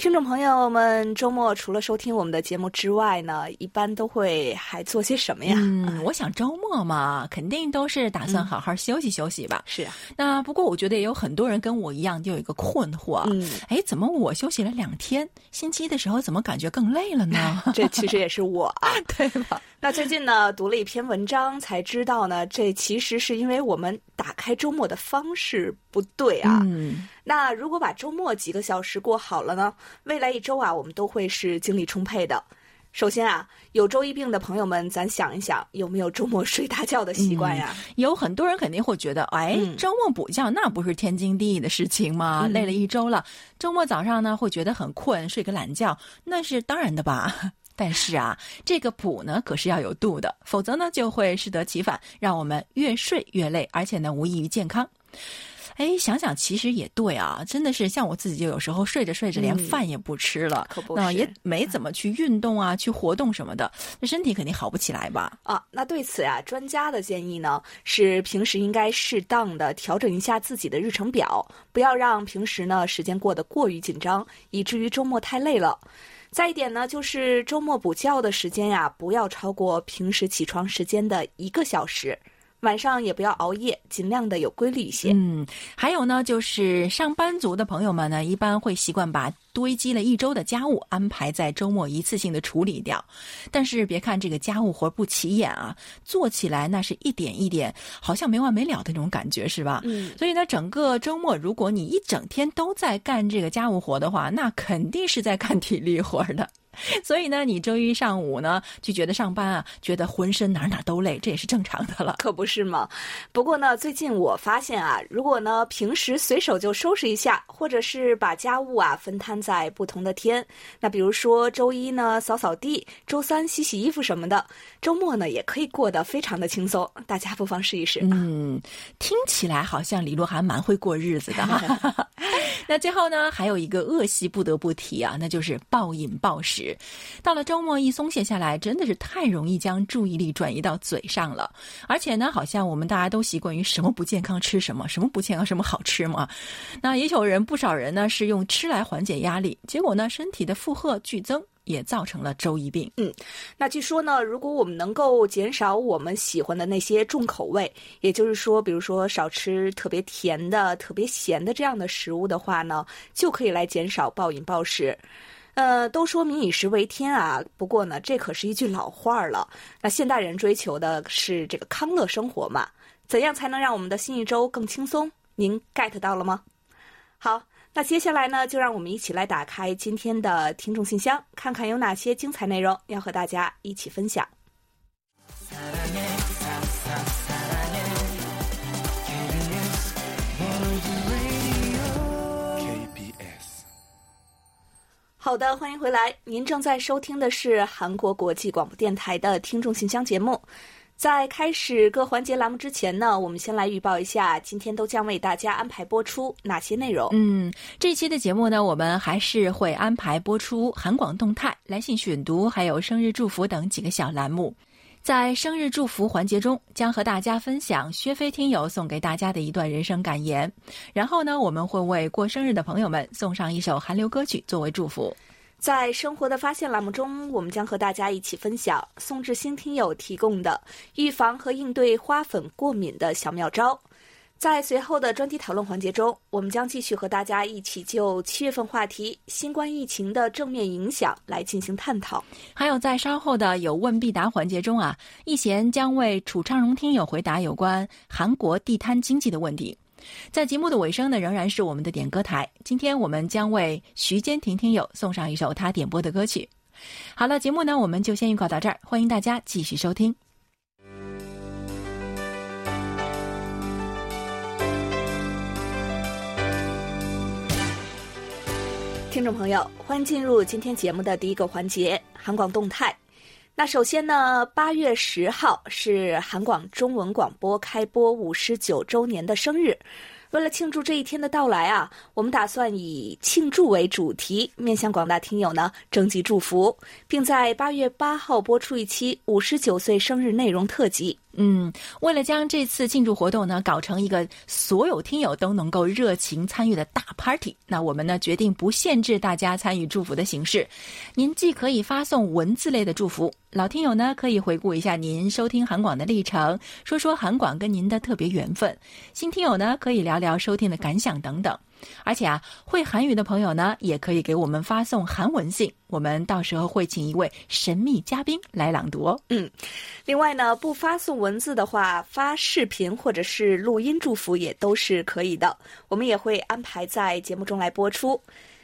听众朋友们，周末除了收听我们的节目之外呢，一般都会还做些什么呀？嗯，我想周末嘛，肯定都是打算好好休息休息吧。是啊，那不过我觉得也有很多人跟我一样，就有一个困惑，嗯，哎，怎么我休息了两天，星期一的时候怎么感觉更累了呢？这其实也是我啊，对吧？那最近呢，读了一篇文章，才知道呢，这其实是因为我们打开周末的方式不对啊。嗯，那如果把周末几个小时过好了呢，未来一周啊，我们都会是精力充沛的。首先啊，有周一病的朋友们，咱想一想，有没有周末睡大觉的习惯呀？有很多人肯定会觉得，哎，嗯周末补觉那不是天经地义的事情吗？嗯累了一周了，周末早上呢会觉得很困，睡个懒觉，那是当然的吧。但是啊，这个补呢可是要有度的，否则呢就会适得其反，让我们越睡越累，而且呢无益于健康。哎，想想其实也对啊，真的是像我自己，就有时候睡着睡着连嗯饭也不吃了，可不那也没怎么去运动啊，去活动什么的，那身体肯定好不起来吧？啊，那对此啊，专家的建议呢是平时应该适当的调整一下自己的日程表，不要让平时呢时间过得过于紧张，以至于周末太累了。再一点呢，就是周末补觉的时间呀，不要超过平时起床时间的一个小时，晚上也不要熬夜，尽量的有规律一些。嗯，还有呢，就是上班族的朋友们呢，一般会习惯把堆积了一周的家务安排在周末一次性的处理掉。但是别看这个家务活不起眼啊，做起来那是一点一点，好像没完没了的那种感觉，是吧？嗯，所以呢，整个周末如果你一整天都在干这个家务活的话，那肯定是在干体力活的。所以呢，你周一上午呢就觉得上班啊，觉得浑身哪哪都累，这也是正常的了。可不是吗。不过呢，最近我发现啊，如果呢平时随手就收拾一下，或者是把家务啊分摊在不同的天，那比如说周一呢扫扫地，周三洗洗衣服什么的，周末呢也可以过得非常的轻松。大家不妨试一试。嗯，听起来好像李璐还蛮会过日子的哈。那最后呢，还有一个恶习不得不提啊，那就是暴饮暴食。到了周末一松懈下来，真的是太容易将注意力转移到嘴上了。而且呢，好像我们大家都习惯于什么不健康吃什么，什么不健康什么好吃嘛。那也有人不少人呢是用吃来缓解压力，结果呢身体的负荷剧增。也造成了周一病。嗯那据说呢，如果我们能够减少我们喜欢的那些重口味，也就是说，比如说少吃特别甜的、特别咸的这样的食物的话呢，就可以来减少暴饮暴食。呃，都说民以食为天啊，不过呢，这可是一句老话了。那现代人追求的是这个康乐生活嘛？怎样才能让我们的新一周更轻松？您 get 到了吗？好。那接下来呢，就让我们一起来打开今天的听众信箱，看看有哪些精彩内容要和大家一起分享。好的，欢迎回来。您正在收听的是韩国国际广播电台的听众信箱节目。在开始各环节栏目之前呢，我们先来预报一下今天都将为大家安排播出哪些内容。嗯，这期的节目呢，我们还是会安排播出韩广动态、来信选读，还有生日祝福等几个小栏目。在生日祝福环节中，将和大家分享薛飞听友送给大家的一段人生感言。然后呢，我们会为过生日的朋友们送上一首韩流歌曲作为祝福。在生活的发现栏目中，我们将和大家一起分享宋志新听友提供的预防和应对花粉过敏的小妙招。在随后的专题讨论环节中，我们将继续和大家一起就七月份话题新冠疫情的正面影响来进行探讨。还有在稍后的有问必答环节中啊，易贤将为楚昌荣听友回答有关韩国地摊经济的问题。在节目的尾声呢，仍然是我们的点歌台。今天我们将为徐坚婷听友送上一首他点播的歌曲。好了，节目呢我们就先预告到这儿，欢迎大家继续收听。听众朋友，欢迎进入今天节目的第一个环节——韩广动态。那首先呢，八月十号是韩广中文广播开播五十九周年的生日。为了庆祝这一天的到来啊，我们打算以庆祝为主题，面向广大听友呢征集祝福，并在八月八号播出一期五十九岁生日内容特辑。嗯，为了将这次庆祝活动呢搞成一个所有听友都能够热情参与的大 party，那我们呢决定不限制大家参与祝福的形式。您既可以发送文字类的祝福，老听友呢可以回顾一下您收听韩广的历程，说说韩广跟您的特别缘分；新听友呢可以聊聊收听的感想等等。而且啊，会韩语的朋友呢，也可以给我们发送韩文信，我们到时候会请一位神秘嘉宾来朗读哦。嗯，另外呢，不发送文字的话，发视频或者是录音祝福也都是可以的，我们也会安排在节目中来播出。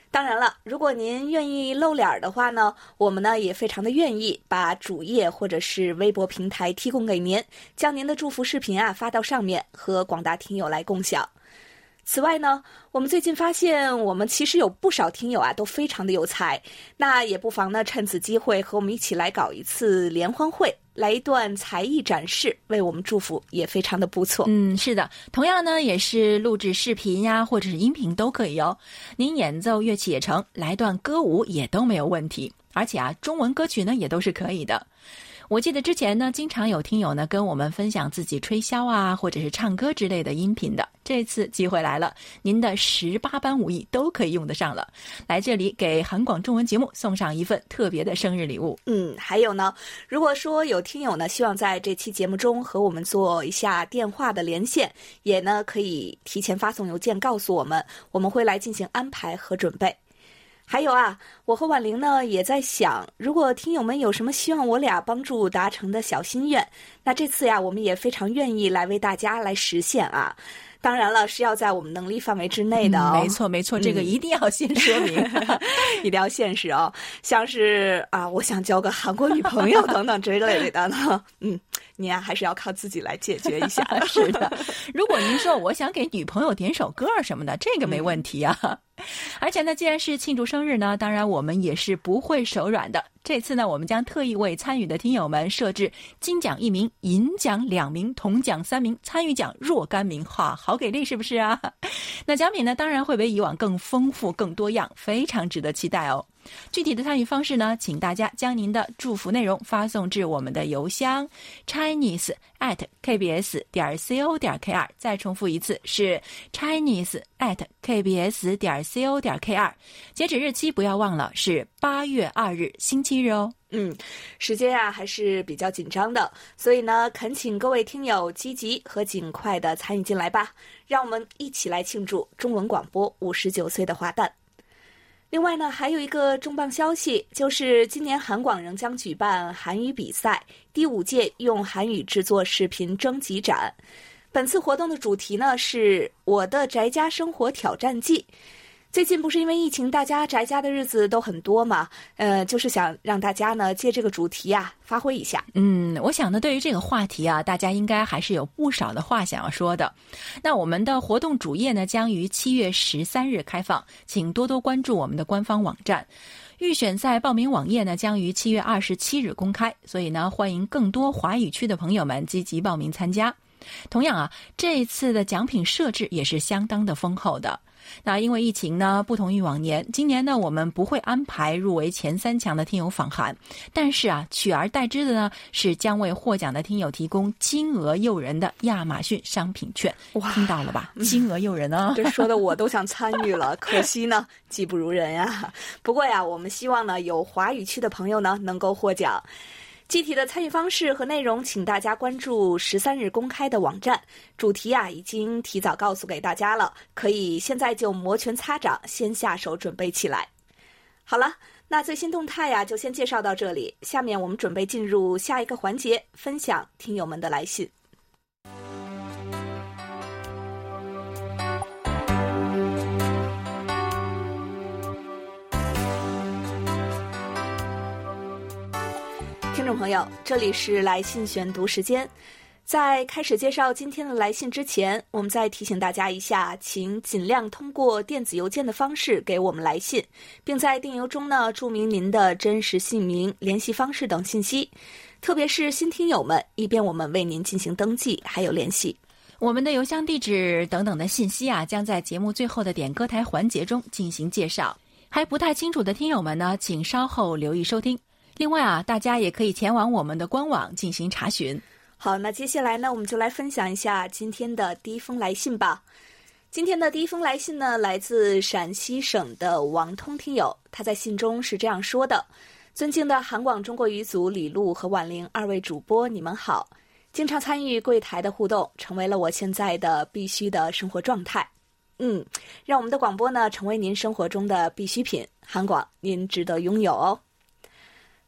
当然了，如果您愿意露脸的话呢，我们呢也非常的愿意把主页或者是微博平台提供给您，将您的祝福视频啊发到上面，和广大听友来共享。此外呢，我们最近发现，我们其实有不少听友啊，都非常的有才。那也不妨呢，趁此机会和我们一起来搞一次联欢会，来一段才艺展示，为我们祝福，也非常的不错。嗯，是的，同样呢，也是录制视频呀，或者是音频都可以哦。您演奏乐器也成，来段歌舞也都没有问题。而且啊，中文歌曲呢，也都是可以的。我记得之前呢，经常有听友呢跟我们分享自己吹箫啊，或者是唱歌之类的音频的。这次机会来了，您的十八般武艺都可以用得上了。来这里给韩广中文节目送上一份特别的生日礼物。嗯，还有呢，如果说有听友呢希望在这期节目中和我们做一下电话的连线，也呢可以提前发送邮件告诉我们，我们会来进行安排和准备。还有啊，我和婉玲呢也在想，如果听友们有什么希望我俩帮助达成的小心愿，那这次呀，我们也非常愿意来为大家来实现啊。当然了，是要在我们能力范围之内的哦。没错，没错，这个一定要先说明，一定要现实哦。像是啊，我想交个韩国女朋友等等之类的呢，嗯，您啊还是要靠自己来解决一下。是的，如果您说我想给女朋友点首歌什么的，这个没问题啊。而且呢，既然是庆祝生日呢，当然我们也是不会手软的。这次呢，我们将特意为参与的听友们设置金奖一名、银奖两名、铜奖三名、参与奖若干名，哈，好给力是不是啊？那奖品呢，当然会比以往更丰富、更多样，非常值得期待哦。具体的参与方式呢，请大家将您的祝福内容发送至我们的邮箱 chinese at kbs 点 co 点 kr。再重复一次，是 chinese at kbs 点 co 点 kr。截止日期不要忘了，是八月二日星期日哦。嗯，时间啊还是比较紧张的，所以呢，恳请各位听友积极和尽快的参与进来吧，让我们一起来庆祝中文广播五十九岁的华诞。另外呢，还有一个重磅消息，就是今年韩广仍将举办韩语比赛第五届用韩语制作视频征集展。本次活动的主题呢是“我的宅家生活挑战记”。最近不是因为疫情，大家宅家的日子都很多嘛？呃，就是想让大家呢借这个主题啊发挥一下。嗯，我想呢，对于这个话题啊，大家应该还是有不少的话想要说的。那我们的活动主页呢，将于七月十三日开放，请多多关注我们的官方网站。预选赛报名网页呢，将于七月二十七日公开，所以呢，欢迎更多华语区的朋友们积极报名参加。同样啊，这一次的奖品设置也是相当的丰厚的。那因为疫情呢，不同于往年，今年呢我们不会安排入围前三强的听友访韩，但是啊，取而代之的呢是将为获奖的听友提供金额诱人的亚马逊商品券。哇，听到了吧？金额诱人啊！这说的我都想参与了，可惜呢，技不如人呀。不过呀，我们希望呢，有华语区的朋友呢能够获奖。具体的参与方式和内容，请大家关注十三日公开的网站。主题啊，已经提早告诉给大家了，可以现在就摩拳擦掌，先下手准备起来。好了，那最新动态呀，就先介绍到这里。下面我们准备进入下一个环节，分享听友们的来信。朋友，这里是来信选读时间。在开始介绍今天的来信之前，我们再提醒大家一下，请尽量通过电子邮件的方式给我们来信，并在电邮中呢注明您的真实姓名、联系方式等信息，特别是新听友们，以便我们为您进行登记还有联系。我们的邮箱地址等等的信息啊，将在节目最后的点歌台环节中进行介绍。还不太清楚的听友们呢，请稍后留意收听。另外啊，大家也可以前往我们的官网进行查询。好，那接下来呢，我们就来分享一下今天的第一封来信吧。今天的第一封来信呢，来自陕西省的王通听友，他在信中是这样说的：“尊敬的韩广中国语组李璐和婉玲二位主播，你们好。经常参与柜台的互动，成为了我现在的必须的生活状态。嗯，让我们的广播呢，成为您生活中的必需品。韩广，您值得拥有哦。”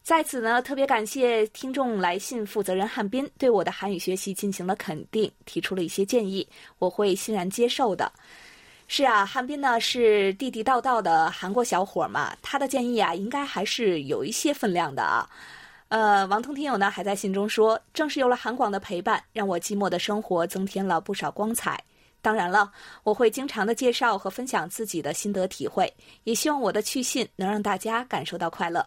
在此呢，特别感谢听众来信负责人汉斌对我的韩语学习进行了肯定，提出了一些建议，我会欣然接受的。是啊，汉斌呢是地地道道的韩国小伙嘛，他的建议啊应该还是有一些分量的啊。呃，王通听友呢还在信中说，正是有了韩广的陪伴，让我寂寞的生活增添了不少光彩。当然了，我会经常的介绍和分享自己的心得体会，也希望我的去信能让大家感受到快乐。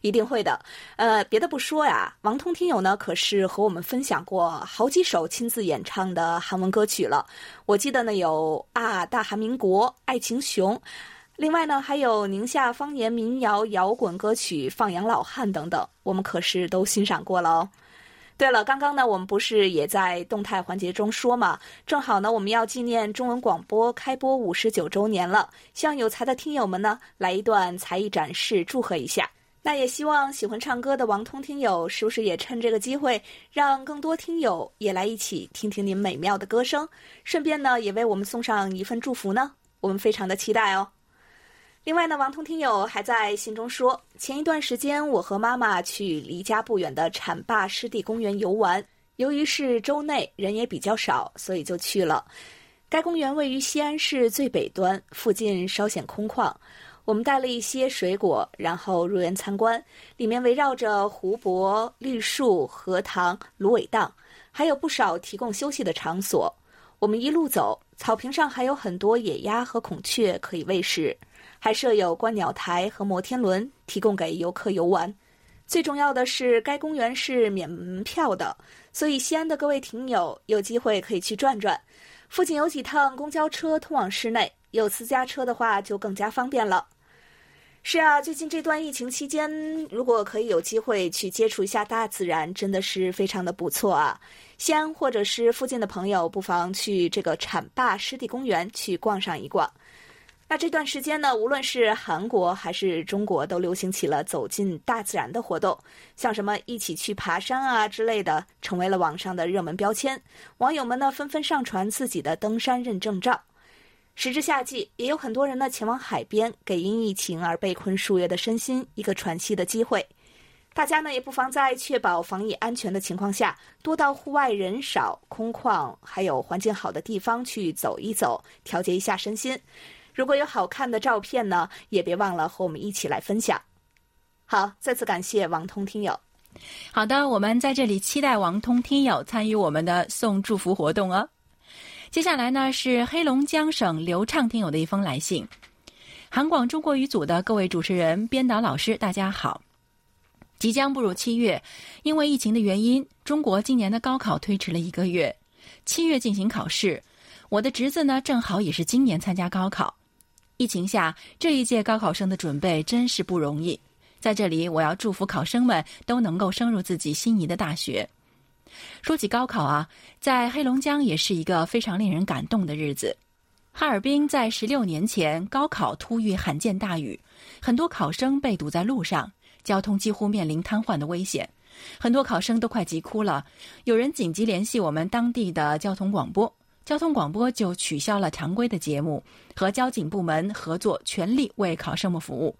一定会的，呃，别的不说呀，王通听友呢可是和我们分享过好几首亲自演唱的韩文歌曲了。我记得呢有啊《大韩民国》《爱情熊》，另外呢还有宁夏方言民谣摇滚歌曲《放羊老汉》等等，我们可是都欣赏过了哦。对了，刚刚呢我们不是也在动态环节中说嘛，正好呢我们要纪念中文广播开播五十九周年了，希望有才的听友们呢来一段才艺展示，祝贺一下。那也希望喜欢唱歌的王通听友，是不是也趁这个机会，让更多听友也来一起听听您美妙的歌声，顺便呢，也为我们送上一份祝福呢？我们非常的期待哦。另外呢，王通听友还在信中说，前一段时间我和妈妈去离家不远的浐灞湿地公园游玩，由于是周内，人也比较少，所以就去了。该公园位于西安市最北端，附近稍显空旷。我们带了一些水果，然后入园参观。里面围绕着湖泊、绿树、荷塘、芦苇荡，还有不少提供休息的场所。我们一路走，草坪上还有很多野鸭和孔雀可以喂食，还设有观鸟台和摩天轮，提供给游客游玩。最重要的是，该公园是免门票的，所以西安的各位听友有机会可以去转转。附近有几趟公交车通往市内。有私家车的话，就更加方便了。是啊，最近这段疫情期间，如果可以有机会去接触一下大自然，真的是非常的不错啊。西安或者是附近的朋友，不妨去这个浐灞湿地公园去逛上一逛。那这段时间呢，无论是韩国还是中国，都流行起了走进大自然的活动，像什么一起去爬山啊之类的，成为了网上的热门标签。网友们呢，纷纷上传自己的登山认证照。时至夏季，也有很多人呢前往海边，给因疫情而被困数月的身心一个喘息的机会。大家呢也不妨在确保防疫安全的情况下，多到户外人少、空旷还有环境好的地方去走一走，调节一下身心。如果有好看的照片呢，也别忘了和我们一起来分享。好，再次感谢王通听友。好的，我们在这里期待王通听友参与我们的送祝福活动哦。接下来呢是黑龙江省刘畅听友的一封来信，韩广中国语组的各位主持人、编导老师，大家好。即将步入七月，因为疫情的原因，中国今年的高考推迟了一个月，七月进行考试。我的侄子呢，正好也是今年参加高考。疫情下，这一届高考生的准备真是不容易。在这里，我要祝福考生们都能够升入自己心仪的大学。说起高考啊，在黑龙江也是一个非常令人感动的日子。哈尔滨在十六年前高考突遇罕见大雨，很多考生被堵在路上，交通几乎面临瘫痪的危险，很多考生都快急哭了。有人紧急联系我们当地的交通广播，交通广播就取消了常规的节目，和交警部门合作，全力为考生们服务。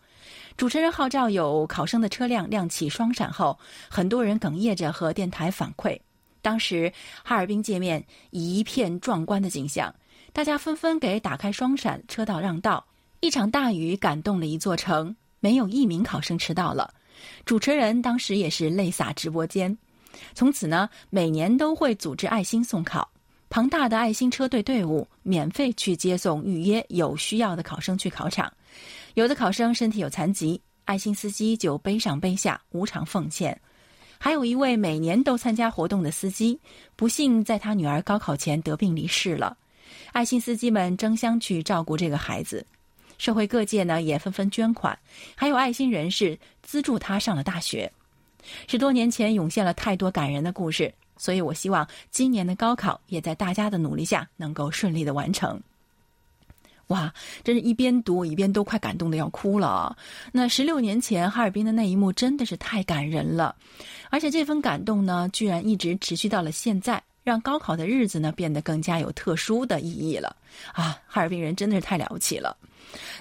主持人号召有考生的车辆亮起双闪后，很多人哽咽着和电台反馈，当时哈尔滨界面一片壮观的景象，大家纷纷给打开双闪车道让道。一场大雨感动了一座城，没有一名考生迟到了。主持人当时也是泪洒直播间。从此呢，每年都会组织爱心送考，庞大的爱心车队队伍免费去接送预约有需要的考生去考场。有的考生身体有残疾，爱心司机就背上背下无偿奉献。还有一位每年都参加活动的司机，不幸在他女儿高考前得病离世了。爱心司机们争相去照顾这个孩子，社会各界呢也纷纷捐款，还有爱心人士资助他上了大学。十多年前涌现了太多感人的故事，所以我希望今年的高考也在大家的努力下能够顺利的完成。哇，真是一边读一边都快感动的要哭了啊。那十六年前哈尔滨的那一幕真的是太感人了，而且这份感动呢，居然一直持续到了现在。让高考的日子呢变得更加有特殊的意义了啊！哈尔滨人真的是太了不起了。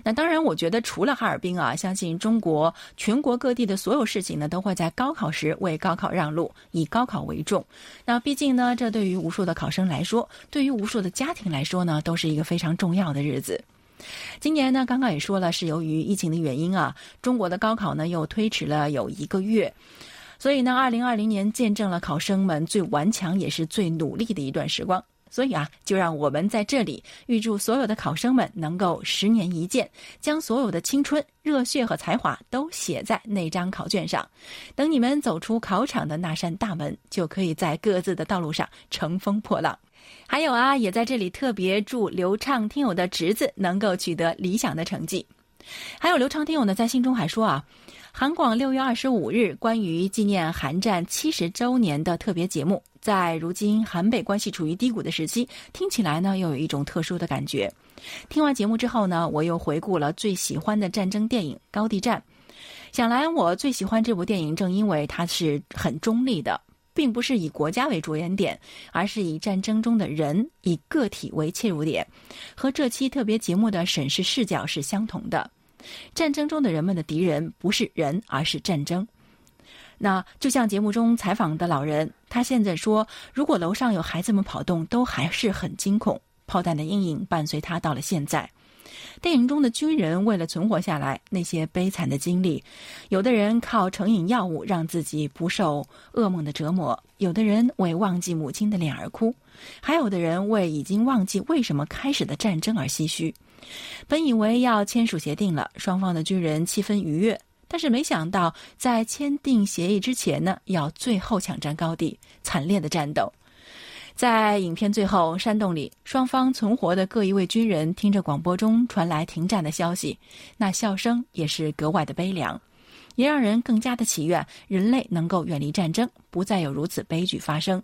那当然，我觉得除了哈尔滨啊，相信中国全国各地的所有事情呢，都会在高考时为高考让路，以高考为重。那毕竟呢，这对于无数的考生来说，对于无数的家庭来说呢，都是一个非常重要的日子。今年呢，刚刚也说了，是由于疫情的原因啊，中国的高考呢又推迟了有一个月。所以呢，二零二零年见证了考生们最顽强也是最努力的一段时光。所以啊，就让我们在这里预祝所有的考生们能够十年一见，将所有的青春、热血和才华都写在那张考卷上。等你们走出考场的那扇大门，就可以在各自的道路上乘风破浪。还有啊，也在这里特别祝刘畅听友的侄子能够取得理想的成绩。还有刘畅听友呢，在信中还说啊。韩广六月二十五日关于纪念韩战七十周年的特别节目，在如今韩北关系处于低谷的时期，听起来呢又有一种特殊的感觉。听完节目之后呢，我又回顾了最喜欢的战争电影《高地战》，想来我最喜欢这部电影，正因为它是很中立的，并不是以国家为着眼点，而是以战争中的人、以个体为切入点，和这期特别节目的审视视角是相同的。战争中的人们的敌人不是人，而是战争。那就像节目中采访的老人，他现在说，如果楼上有孩子们跑动，都还是很惊恐。炮弹的阴影伴随他到了现在。电影中的军人为了存活下来，那些悲惨的经历，有的人靠成瘾药物让自己不受噩梦的折磨，有的人为忘记母亲的脸而哭，还有的人为已经忘记为什么开始的战争而唏嘘。本以为要签署协定了，双方的军人气氛愉悦，但是没想到在签订协议之前呢，要最后抢占高地，惨烈的战斗。在影片最后，山洞里双方存活的各一位军人听着广播中传来停战的消息，那笑声也是格外的悲凉。也让人更加的祈愿人类能够远离战争，不再有如此悲剧发生。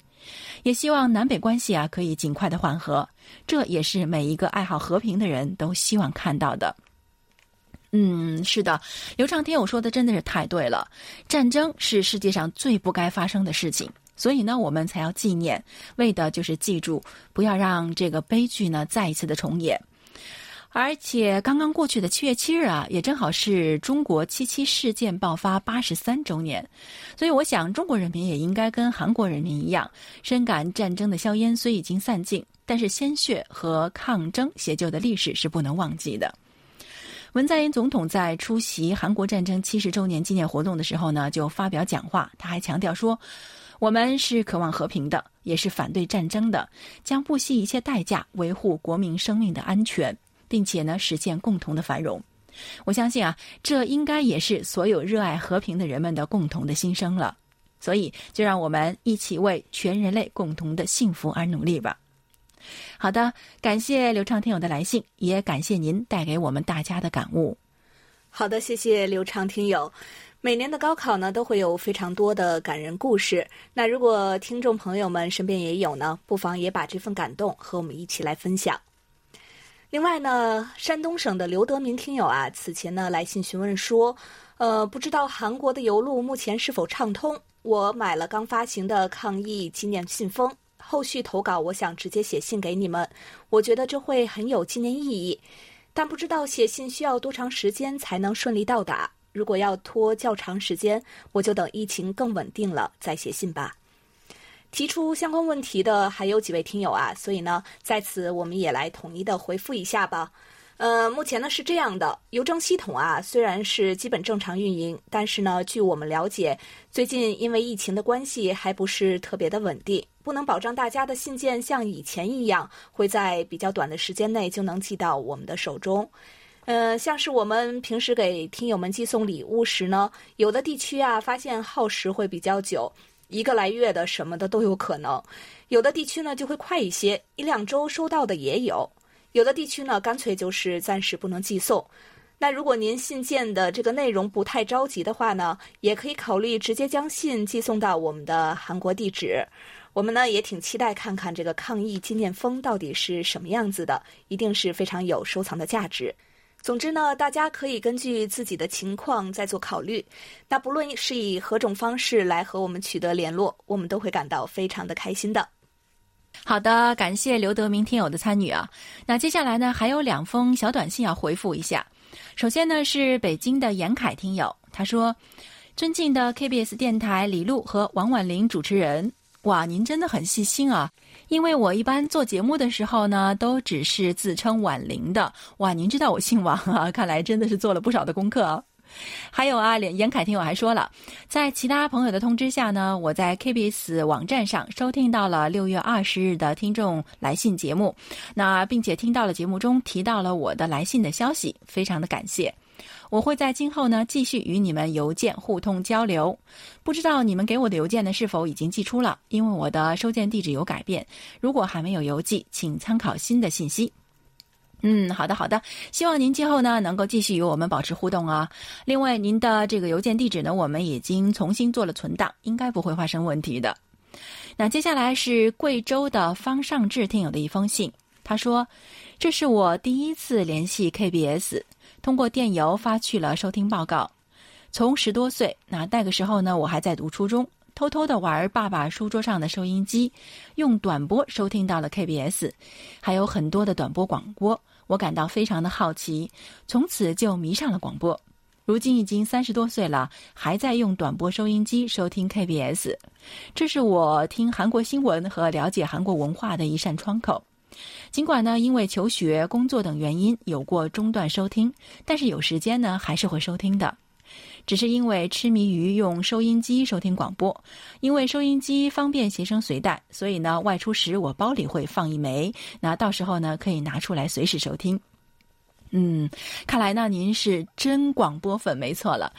也希望南北关系啊可以尽快的缓和，这也是每一个爱好和平的人都希望看到的。嗯，是的，刘畅听我说的真的是太对了，战争是世界上最不该发生的事情，所以呢，我们才要纪念，为的就是记住，不要让这个悲剧呢再一次的重演。而且刚刚过去的七月七日啊，也正好是中国七七事件爆发八十三周年，所以我想中国人民也应该跟韩国人民一样，深感战争的硝烟虽已经散尽，但是鲜血和抗争写就的历史是不能忘记的。文在寅总统在出席韩国战争七十周年纪念活动的时候呢，就发表讲话，他还强调说：“我们是渴望和平的，也是反对战争的，将不惜一切代价维护国民生命的安全。”并且呢，实现共同的繁荣。我相信啊，这应该也是所有热爱和平的人们的共同的心声了。所以，就让我们一起为全人类共同的幸福而努力吧。好的，感谢刘畅听友的来信，也感谢您带给我们大家的感悟。好的，谢谢刘畅听友。每年的高考呢，都会有非常多的感人故事。那如果听众朋友们身边也有呢，不妨也把这份感动和我们一起来分享。另外呢，山东省的刘德明听友啊，此前呢来信询问说，呃，不知道韩国的邮路目前是否畅通？我买了刚发行的抗疫纪念信封，后续投稿我想直接写信给你们，我觉得这会很有纪念意义。但不知道写信需要多长时间才能顺利到达？如果要拖较长时间，我就等疫情更稳定了再写信吧。提出相关问题的还有几位听友啊，所以呢，在此我们也来统一的回复一下吧。呃，目前呢是这样的，邮政系统啊虽然是基本正常运营，但是呢，据我们了解，最近因为疫情的关系，还不是特别的稳定，不能保障大家的信件像以前一样会在比较短的时间内就能寄到我们的手中。呃，像是我们平时给听友们寄送礼物时呢，有的地区啊，发现耗时会比较久，一个来月的什么的都有可能；有的地区呢就会快一些，一两周收到的也有；有的地区呢，干脆就是暂时不能寄送。那如果您信件的这个内容不太着急的话呢，也可以考虑直接将信寄送到我们的韩国地址。我们呢也挺期待看看这个抗疫纪念封到底是什么样子的，一定是非常有收藏的价值。总之呢，大家可以根据自己的情况再做考虑。那不论是以何种方式来和我们取得联络，我们都会感到非常的开心的。好的，感谢刘德明听友的参与啊。那接下来呢，还有两封小短信要回复一下。首先呢，是北京的严凯听友，他说：“尊敬的 KBS 电台李璐和王婉玲主持人，哇，您真的很细心啊。”因为我一般做节目的时候呢，都只是自称婉玲的。哇，您知道我姓王啊？看来真的是做了不少的功课啊。还有啊，连严凯听友还说了，在其他朋友的通知下呢，我在 KBS 网站上收听到了六月二十日的听众来信节目，那并且听到了节目中提到了我的来信的消息，非常的感谢。我会在今后呢继续与你们邮件互通交流，不知道你们给我的邮件呢是否已经寄出了？因为我的收件地址有改变，如果还没有邮寄，请参考新的信息。嗯，好的好的，希望您今后呢能够继续与我们保持互动啊。另外，您的这个邮件地址呢，我们已经重新做了存档，应该不会发生问题的。那接下来是贵州的方尚志听友的一封信，他说：“这是我第一次联系 KBS。”通过电邮发去了收听报告。从十多岁，那那个时候呢，我还在读初中，偷偷的玩爸爸书桌上的收音机，用短波收听到了 KBS，还有很多的短波广播。我感到非常的好奇，从此就迷上了广播。如今已经三十多岁了，还在用短波收音机收听 KBS，这是我听韩国新闻和了解韩国文化的一扇窗口。尽管呢，因为求学、工作等原因有过中断收听，但是有时间呢还是会收听的。只是因为痴迷于用收音机收听广播，因为收音机方便携声随带，所以呢外出时我包里会放一枚，那到时候呢可以拿出来随时收听。嗯，看来呢您是真广播粉没错了，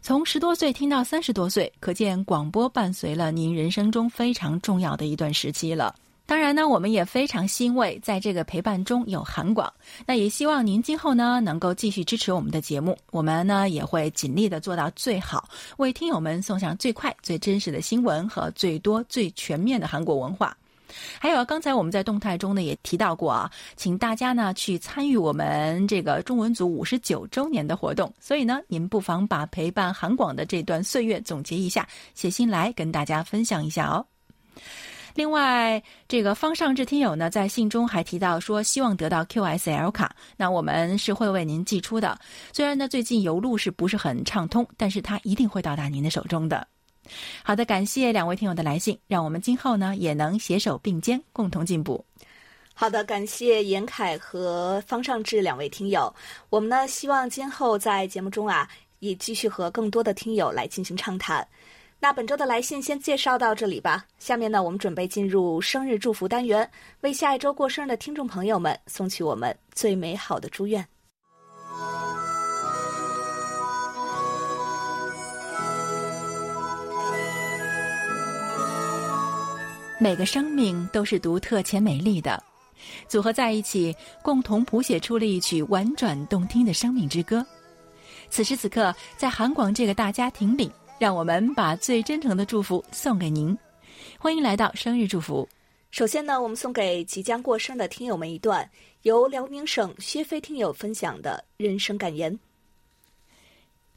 从十多岁听到三十多岁，可见广播伴随了您人生中非常重要的一段时期了。当然呢，我们也非常欣慰，在这个陪伴中有韩广。那也希望您今后呢能够继续支持我们的节目，我们呢也会尽力的做到最好，为听友们送上最快、最真实的新闻和最多、最全面的韩国文化。还有，刚才我们在动态中呢也提到过啊，请大家呢去参与我们这个中文组五十九周年的活动。所以呢，您不妨把陪伴韩广的这段岁月总结一下，写信来跟大家分享一下哦。另外，这个方尚志听友呢，在信中还提到说，希望得到 QSL 卡，那我们是会为您寄出的。虽然呢，最近邮路是不是很畅通，但是它一定会到达您的手中的。好的，感谢两位听友的来信，让我们今后呢也能携手并肩，共同进步。好的，感谢严凯和方尚志两位听友，我们呢希望今后在节目中啊，也继续和更多的听友来进行畅谈。那本周的来信先介绍到这里吧。下面呢，我们准备进入生日祝福单元，为下一周过生日的听众朋友们送去我们最美好的祝愿。每个生命都是独特且美丽的，组合在一起，共同谱写出了一曲婉转动听的生命之歌。此时此刻，在韩广这个大家庭里。让我们把最真诚的祝福送给您，欢迎来到生日祝福。首先呢，我们送给即将过生的听友们一段由辽宁省薛飞听友分享的人生感言。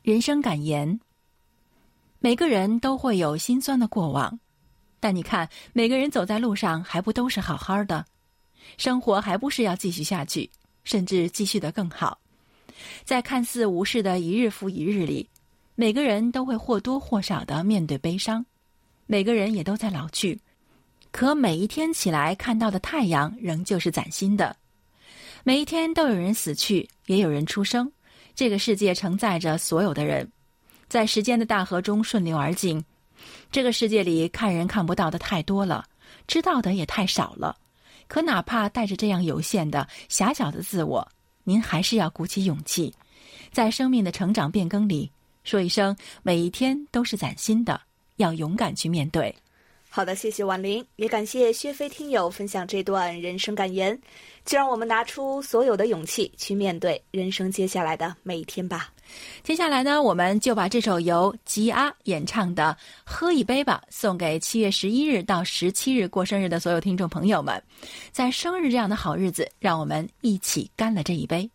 人生感言：每个人都会有心酸的过往，但你看，每个人走在路上还不都是好好的，生活还不是要继续下去，甚至继续的更好。在看似无事的一日复一日里。每个人都会或多或少的面对悲伤，每个人也都在老去，可每一天起来看到的太阳仍旧是崭新的。每一天都有人死去，也有人出生。这个世界承载着所有的人，在时间的大河中顺流而进。这个世界里看人看不到的太多了，知道的也太少了。可哪怕带着这样有限的、狭小的自我，您还是要鼓起勇气，在生命的成长变更里，说一声每一天都是崭新的，要勇敢去面对。好的，谢谢婉玲，也感谢薛飞听友分享这段人生感言。就让我们拿出所有的勇气去面对人生接下来的每一天吧。接下来呢，我们就把这首由吉阿演唱的《喝一杯吧》送给七月十一日到十七日过生日的所有听众朋友们。在生日这样的好日子，让我们一起干了这一杯。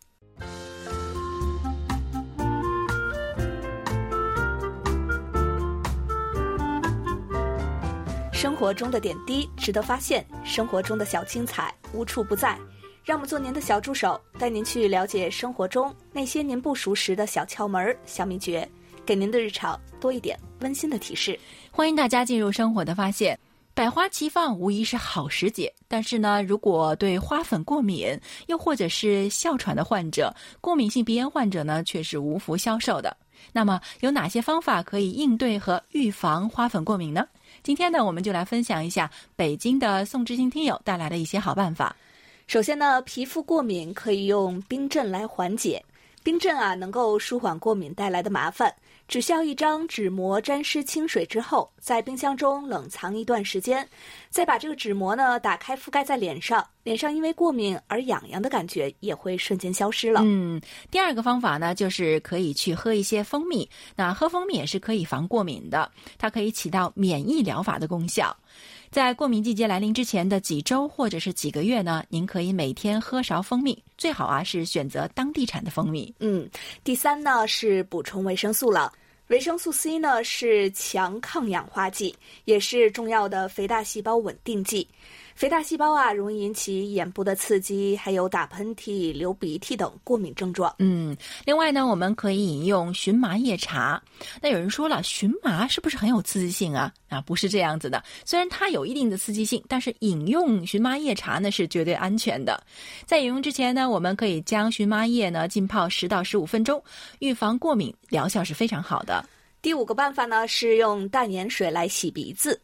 生活中的点滴值得发现，生活中的小精彩无处不在。让我们做您的小助手，带您去了解生活中那些您不熟识的小窍门、小秘诀，给您的日常多一点温馨的提示。欢迎大家进入生活的发现，百花齐放无疑是好时节。但是呢，如果对花粉过敏，又或者是哮喘的患者、过敏性鼻炎患者呢，却是无福消受的。那么，有哪些方法可以应对和预防花粉过敏呢？今天呢，我们就来分享一下北京的宋志新听友带来的一些好办法。首先呢，皮肤过敏可以用冰镇来缓解。冰镇啊，能够舒缓过敏带来的麻烦。只需要一张纸膜沾湿清水之后，在冰箱中冷藏一段时间，再把这个纸膜呢打开覆盖在脸上，脸上因为过敏而痒痒的感觉也会瞬间消失了。嗯，第二个方法呢，就是可以去喝一些蜂蜜。那喝蜂蜜也是可以防过敏的，它可以起到免疫疗法的功效。在过敏季节来临之前的几周或者是几个月呢，您可以每天喝勺蜂蜜，最好啊是选择当地产的蜂蜜。嗯，第三呢是补充维生素了。维生素 C 呢是强抗氧化剂，也是重要的肥大细胞稳定剂。肥大细胞啊，容易引起眼部的刺激，还有打喷嚏、流鼻涕等过敏症状。嗯，另外呢，我们可以饮用荨麻叶茶。那有人说了，荨麻是不是很有刺激性啊？啊，不是这样子的。虽然它有一定的刺激性，但是饮用荨麻叶茶呢是绝对安全的。在饮用之前呢，我们可以将荨麻叶呢浸泡十到十五分钟，预防过敏，疗效是非常好的。第五个办法呢是用淡盐水来洗鼻子。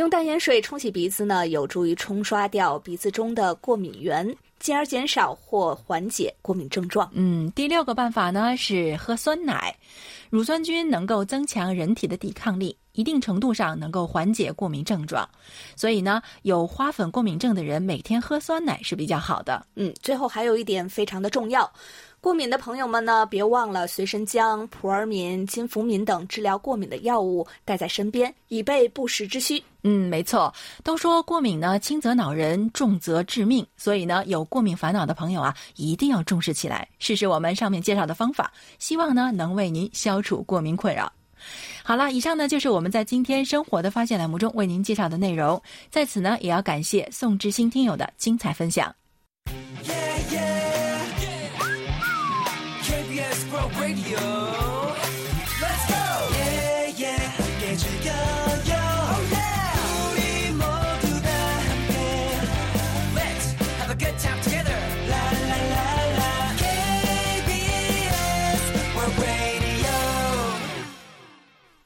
用淡盐水冲洗鼻子呢，有助于冲刷掉鼻子中的过敏源，进而减少或缓解过敏症状。嗯，第六个办法呢是喝酸奶，乳酸菌能够增强人体的抵抗力，一定程度上能够缓解过敏症状。所以呢，有花粉过敏症的人每天喝酸奶是比较好的。嗯，最后还有一点非常的重要。过敏的朋友们呢，别忘了随身将普尔敏、金福敏等治疗过敏的药物带在身边，以备不时之需。嗯，没错，都说过敏呢，轻则恼人，重则致命。所以呢，有过敏烦恼的朋友啊，一定要重视起来，试试我们上面介绍的方法，希望呢，能为您消除过敏困扰。好了，以上呢就是我们在今天生活的发现栏目中为您介绍的内容。在此呢，也要感谢宋志新听友的精彩分享。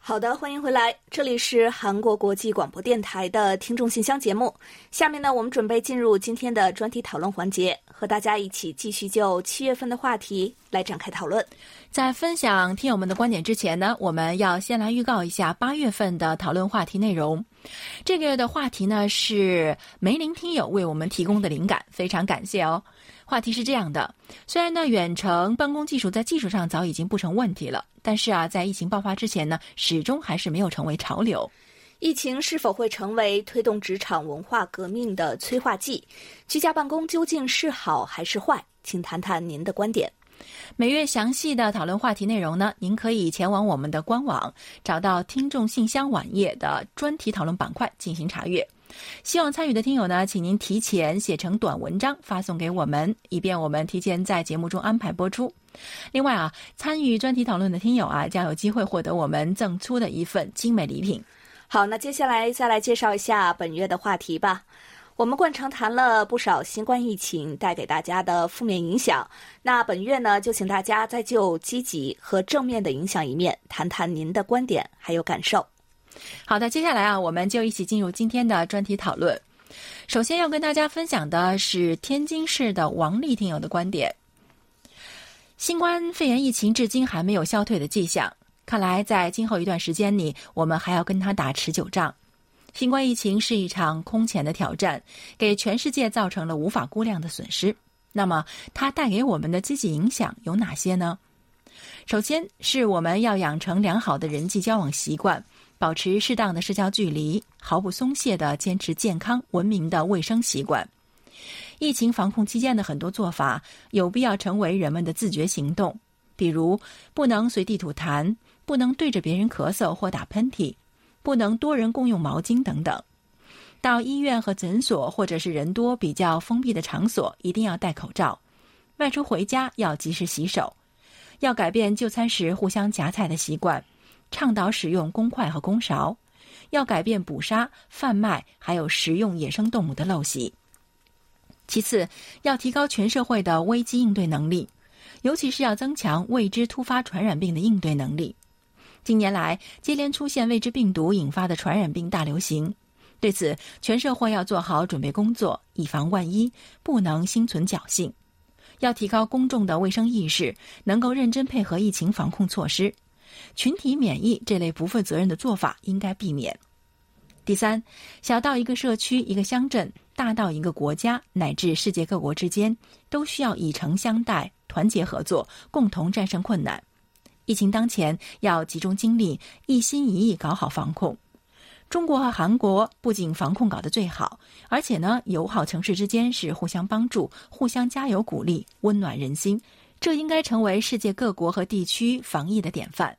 好的，欢迎回来，这里是韩国国际广播电台的听众信箱节目。下面呢，我们准备进入今天的专题讨论环节，和大家一起继续就七月份的话题来展开讨论。在分享听友们的观点之前呢，我们要先来预告一下八月份的讨论话题内容。这个月的话题呢是梅林听友为我们提供的灵感，非常感谢哦。话题是这样的：虽然呢，远程办公技术在技术上早已经不成问题了，但是啊，在疫情爆发之前呢，始终还是没有成为潮流。疫情是否会成为推动职场文化革命的催化剂？居家办公究竟是好还是坏？请谈谈您的观点。每月详细的讨论话题内容呢，您可以前往我们的官网，找到听众信箱网页的专题讨论板块进行查阅。希望参与的听友呢，请您提前写成短文章发送给我们，以便我们提前在节目中安排播出。另外啊，参与专题讨论的听友啊，将有机会获得我们赠出的一份精美礼品。好，那接下来再来介绍一下本月的话题吧。我们惯常谈了不少新冠疫情带给大家的负面影响，那本月呢，就请大家再就积极和正面的影响一面谈谈您的观点还有感受。好的，接下来啊，我们就一起进入今天的专题讨论。首先要跟大家分享的是天津市的王丽听友的观点。新冠肺炎疫情至今还没有消退的迹象，看来在今后一段时间里，我们还要跟他打持久仗。新冠疫情是一场空前的挑战，给全世界造成了无法估量的损失。那么，它带给我们的积极影响有哪些呢？首先是我们要养成良好的人际交往习惯，保持适当的社交距离，毫不松懈地坚持健康文明的卫生习惯。疫情防控期间的很多做法有必要成为人们的自觉行动，比如不能随地吐痰，不能对着别人咳嗽或打喷嚏，不能多人共用毛巾等等。到医院和诊所或者是人多、比较封闭的场所，一定要戴口罩。外出回家要及时洗手。要改变就餐时互相夹菜的习惯，倡导使用公筷和公勺。要改变捕杀、贩卖还有食用野生动物的陋习。其次，要提高全社会的危机应对能力，尤其是要增强未知突发传染病的应对能力。近年来，接连出现未知病毒引发的传染病大流行，对此，全社会要做好准备工作，以防万一，不能心存侥幸。要提高公众的卫生意识，能够认真配合疫情防控措施。群体免疫这类不负责任的做法应该避免。第三，小到一个社区、一个乡镇，大到一个国家乃至世界各国之间，都需要以诚相待、团结合作，共同战胜困难。疫情当前，要集中精力，一心一意搞好防控。中国和韩国不仅防控搞得最好，而且呢，友好城市之间是互相帮助、互相加油鼓励，温暖人心。这应该成为世界各国和地区防疫的典范。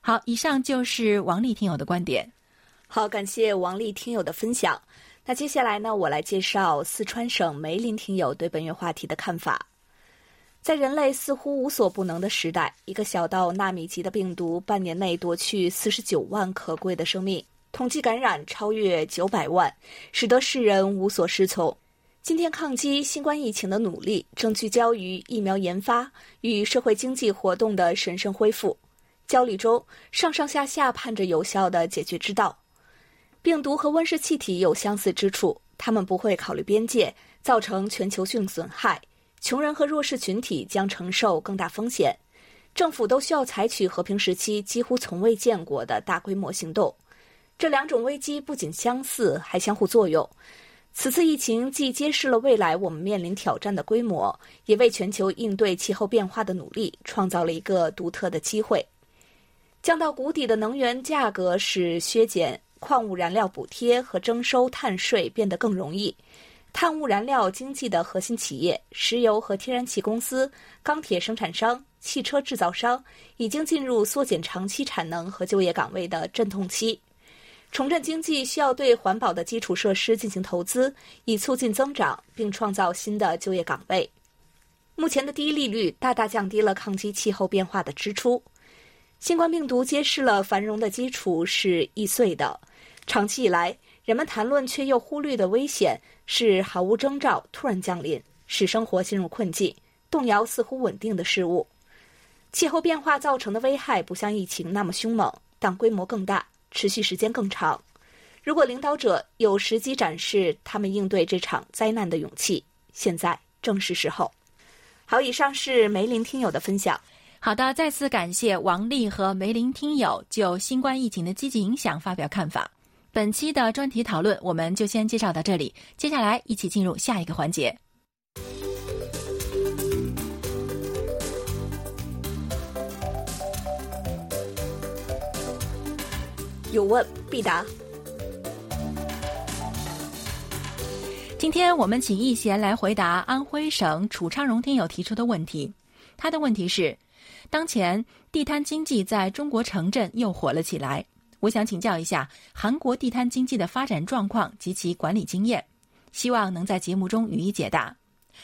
好，以上就是王丽听友的观点。好，感谢王丽听友的分享。那接下来呢，我来介绍四川省梅林听友对本月话题的看法。在人类似乎无所不能的时代，一个小到纳米级的病毒，半年内夺去四十九万可贵的生命，统计感染超越九百万，使得世人无所适从。今天抗击新冠疫情的努力，正聚焦于疫苗研发与社会经济活动的神圣恢复。焦虑中，上上下下盼着有效的解决之道。病毒和温室气体有相似之处，它们不会考虑边界，造成全球性损害。穷人和弱势群体将承受更大风险。政府都需要采取和平时期几乎从未见过的大规模行动。这两种危机不仅相似，还相互作用。此次疫情既揭示了未来我们面临挑战的规模，也为全球应对气候变化的努力创造了一个独特的机会。降到谷底的能源价格使削减。矿物燃料补贴和征收碳税变得更容易。碳污燃料经济的核心企业——石油和天然气公司、钢铁生产商、汽车制造商，已经进入缩减长期产能和就业岗位的阵痛期。重振经济需要对环保的基础设施进行投资，以促进增长并创造新的就业岗位。目前的低利率大大降低了抗击气候变化的支出。新冠病毒揭示了繁荣的基础是易碎的。长期以来，人们谈论却又忽略的危险是毫无征兆突然降临，使生活陷入困境，动摇似乎稳定的事物。气候变化造成的危害不像疫情那么凶猛，但规模更大，持续时间更长。如果领导者有时机展示他们应对这场灾难的勇气，现在正是时候。好，以上是梅林听友的分享。好的，再次感谢王丽和梅林听友就新冠疫情的积极影响发表看法。本期的专题讨论，我们就先介绍到这里。接下来，一起进入下一个环节。有问必答。今天我们请易贤来回答安徽省楚昌荣听友提出的问题。他的问题是：当前地摊经济在中国城镇又火了起来。我想请教一下韩国地摊经济的发展状况及其管理经验，希望能在节目中予以解答。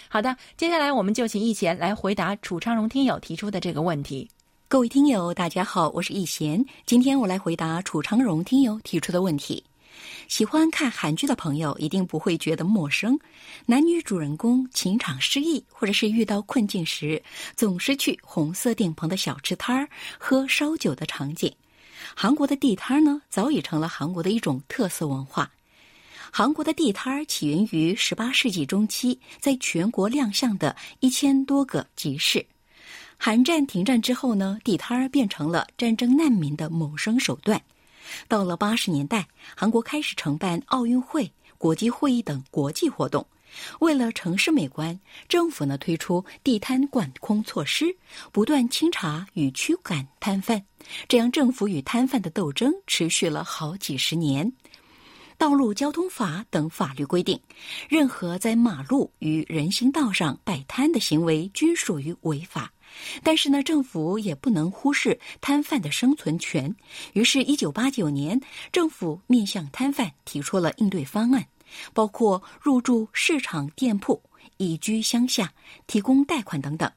好的，接下来我们就请易贤来回答楚昌荣听友提出的这个问题。各位听友，大家好，我是易贤，今天我来回答楚昌荣听友提出的问题。喜欢看韩剧的朋友一定不会觉得陌生，男女主人公情场失意或者是遇到困境时，总是去红色顶棚的小吃摊儿喝烧酒的场景。韩国的地摊呢，早已成了韩国的一种特色文化。韩国的地摊起源于十八世纪中期，在全国亮相的一千多个集市。韩战停战之后呢，地摊儿变成了战争难民的谋生手段。到了八十年代，韩国开始承办奥运会、国际会议等国际活动。为了城市美观，政府呢推出地摊管控措施，不断清查与驱赶摊贩。这样，政府与摊贩的斗争持续了好几十年。道路交通法等法律规定，任何在马路与人行道上摆摊的行为均属于违法。但是呢，政府也不能忽视摊贩的生存权。于是，一九八九年，政府面向摊贩提出了应对方案，包括入驻市场店铺、移居乡下、提供贷款等等。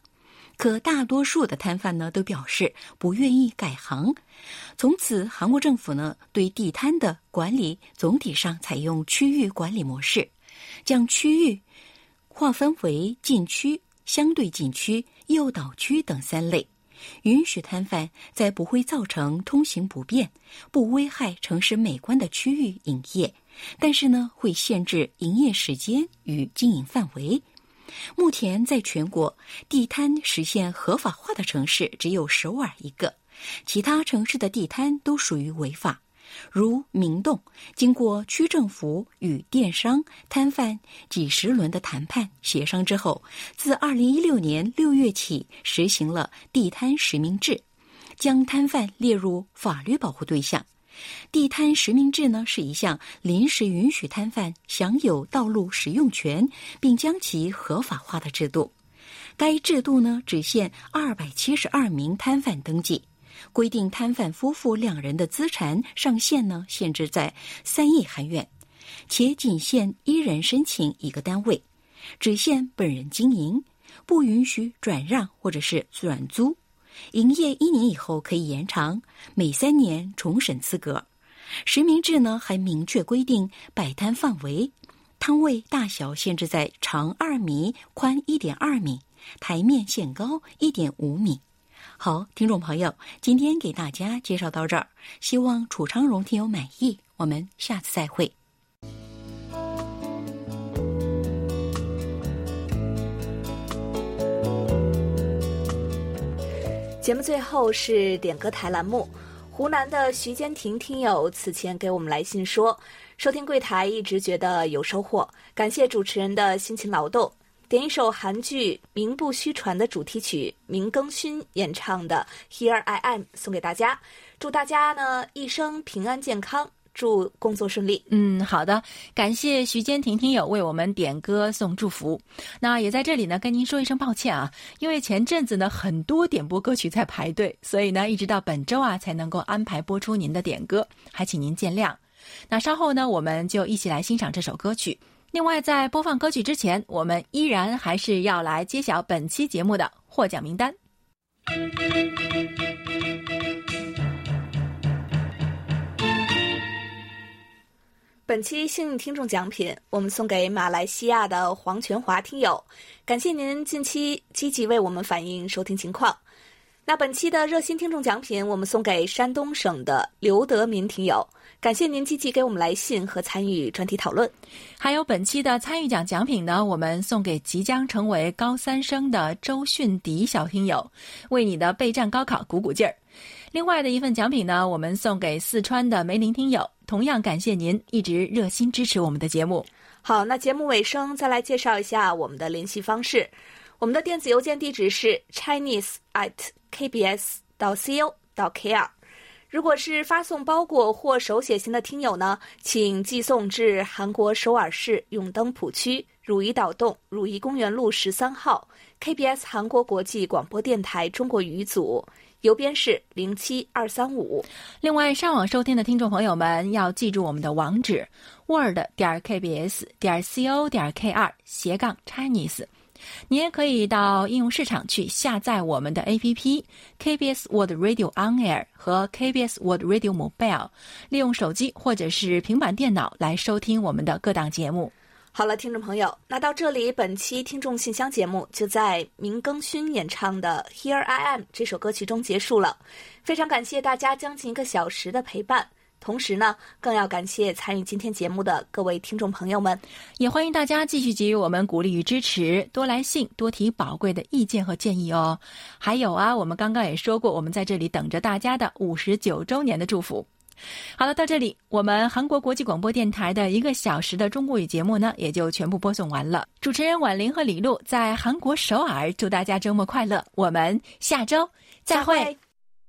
可大多数的摊贩呢，都表示不愿意改行。从此，韩国政府呢，对地摊的管理总体上采用区域管理模式，将区域划分为禁区、相对禁区。诱导区等三类，允许摊贩在不会造成通行不便、不危害城市美观的区域营业，但是呢，会限制营业时间与经营范围。目前，在全国地摊实现合法化的城市只有首尔一个，其他城市的地摊都属于违法。如明洞，经过区政府与电商摊贩几十轮的谈判协商之后，自二零一六年六月起实行了地摊实名制，将摊贩列入法律保护对象。地摊实名制呢是一项临时允许摊贩享有道路使用权，并将其合法化的制度。该制度呢只限二百七十二名摊贩登记。规定摊贩夫妇两人的资产上限呢，限制在三亿韩元，且仅限一人申请一个单位，只限本人经营，不允许转让或者是转租。营业一年以后可以延长，每三年重审资格。实名制呢，还明确规定摆摊范围，摊位大小限制在长二米、宽一点二米，台面限高一点五米。好，听众朋友，今天给大家介绍到这儿，希望楚昌荣听友满意。我们下次再会。节目最后是点歌台栏目，湖南的徐坚婷听友此前给我们来信说，收听柜台一直觉得有收获，感谢主持人的辛勤劳动。点一首韩剧《名不虚传》的主题曲，明更勋演唱的《Here I Am》送给大家，祝大家呢一生平安健康，祝工作顺利。嗯，好的，感谢徐坚婷听友为我们点歌送祝福。那也在这里呢跟您说一声抱歉啊，因为前阵子呢很多点播歌曲在排队，所以呢一直到本周啊才能够安排播出您的点歌，还请您见谅。那稍后呢我们就一起来欣赏这首歌曲。另外，在播放歌曲之前，我们依然还是要来揭晓本期节目的获奖名单。本期幸运听众奖品，我们送给马来西亚的黄全华听友，感谢您近期积极为我们反映收听情况。那本期的热心听众奖品，我们送给山东省的刘德民听友。感谢您积极给我们来信和参与专题讨论，还有本期的参与奖奖品呢，我们送给即将成为高三生的周迅迪小听友，为你的备战高考鼓鼓劲儿。另外的一份奖品呢，我们送给四川的梅林听友，同样感谢您一直热心支持我们的节目。好，那节目尾声再来介绍一下我们的联系方式，我们的电子邮件地址是 chinese at kbs 到 co 到 kr。如果是发送包裹或手写信的听友呢，请寄送至韩国首尔市永登浦区汝矣岛洞汝矣公园路十三号 KBS 韩国国际广播电台中国语组，邮编是零七二三五。另外，上网收听的听众朋友们要记住我们的网址：word 点 kbs 点 co 点 kr 斜杠 Chinese。你也可以到应用市场去下载我们的 APP KBS World Radio On Air 和 KBS World Radio Mobile，利用手机或者是平板电脑来收听我们的各档节目。好了，听众朋友，那到这里，本期听众信箱节目就在明更勋演唱的《Here I Am》这首歌曲中结束了。非常感谢大家将近一个小时的陪伴。同时呢，更要感谢参与今天节目的各位听众朋友们，也欢迎大家继续给予我们鼓励与支持，多来信，多提宝贵的意见和建议哦。还有啊，我们刚刚也说过，我们在这里等着大家的五十九周年的祝福。好了，到这里，我们韩国国际广播电台的一个小时的中国语节目呢，也就全部播送完了。主持人婉玲和李璐在韩国首尔，祝大家周末快乐。我们下周再会。